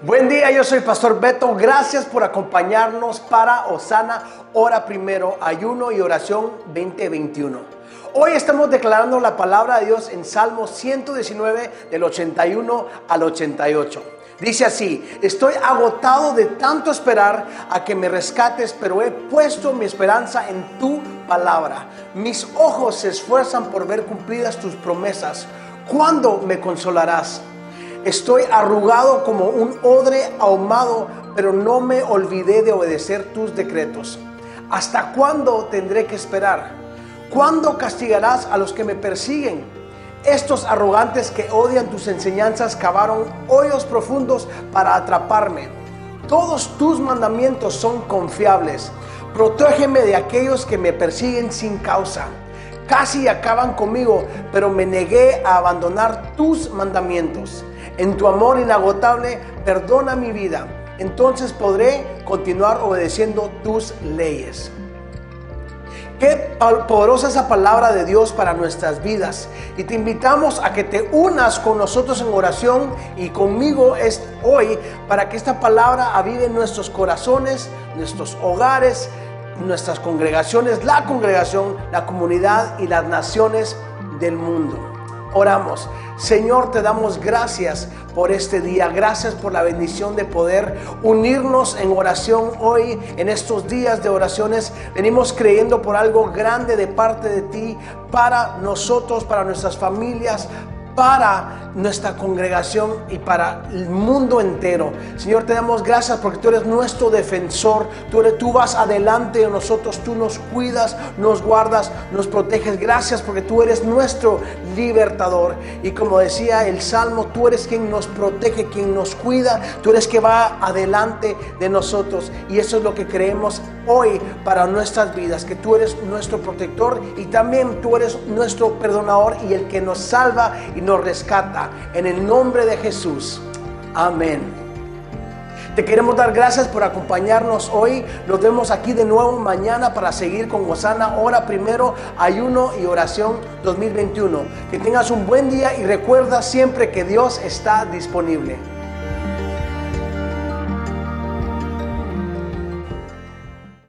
Buen día, yo soy Pastor Beto. Gracias por acompañarnos para Osana, hora primero, ayuno y oración 2021. Hoy estamos declarando la palabra de Dios en Salmo 119 del 81 al 88. Dice así, estoy agotado de tanto esperar a que me rescates, pero he puesto mi esperanza en tu palabra. Mis ojos se esfuerzan por ver cumplidas tus promesas. ¿Cuándo me consolarás? Estoy arrugado como un odre ahumado, pero no me olvidé de obedecer tus decretos. ¿Hasta cuándo tendré que esperar? ¿Cuándo castigarás a los que me persiguen? Estos arrogantes que odian tus enseñanzas cavaron hoyos profundos para atraparme. Todos tus mandamientos son confiables. Protégeme de aquellos que me persiguen sin causa. Casi acaban conmigo, pero me negué a abandonar tus mandamientos. En tu amor inagotable, perdona mi vida. Entonces podré continuar obedeciendo tus leyes. Qué poderosa esa palabra de Dios para nuestras vidas. Y te invitamos a que te unas con nosotros en oración y conmigo es hoy para que esta palabra avive en nuestros corazones, nuestros hogares, nuestras congregaciones, la congregación, la comunidad y las naciones del mundo. Oramos. Señor, te damos gracias por este día. Gracias por la bendición de poder unirnos en oración hoy, en estos días de oraciones. Venimos creyendo por algo grande de parte de ti para nosotros, para nuestras familias, para nuestra congregación y para el mundo entero. Señor, te damos gracias porque tú eres nuestro defensor. Tú, eres, tú vas adelante de nosotros, tú nos cuidas, nos guardas, nos proteges. Gracias porque tú eres nuestro libertador. Y como decía el Salmo, tú eres quien nos protege, quien nos cuida. Tú eres que va adelante de nosotros. Y eso es lo que creemos hoy para nuestras vidas, que tú eres nuestro protector y también tú eres nuestro perdonador y el que nos salva nos rescata. En el nombre de Jesús. Amén. Te queremos dar gracias por acompañarnos hoy. Nos vemos aquí de nuevo mañana para seguir con Gozana, hora primero, ayuno y oración 2021. Que tengas un buen día y recuerda siempre que Dios está disponible.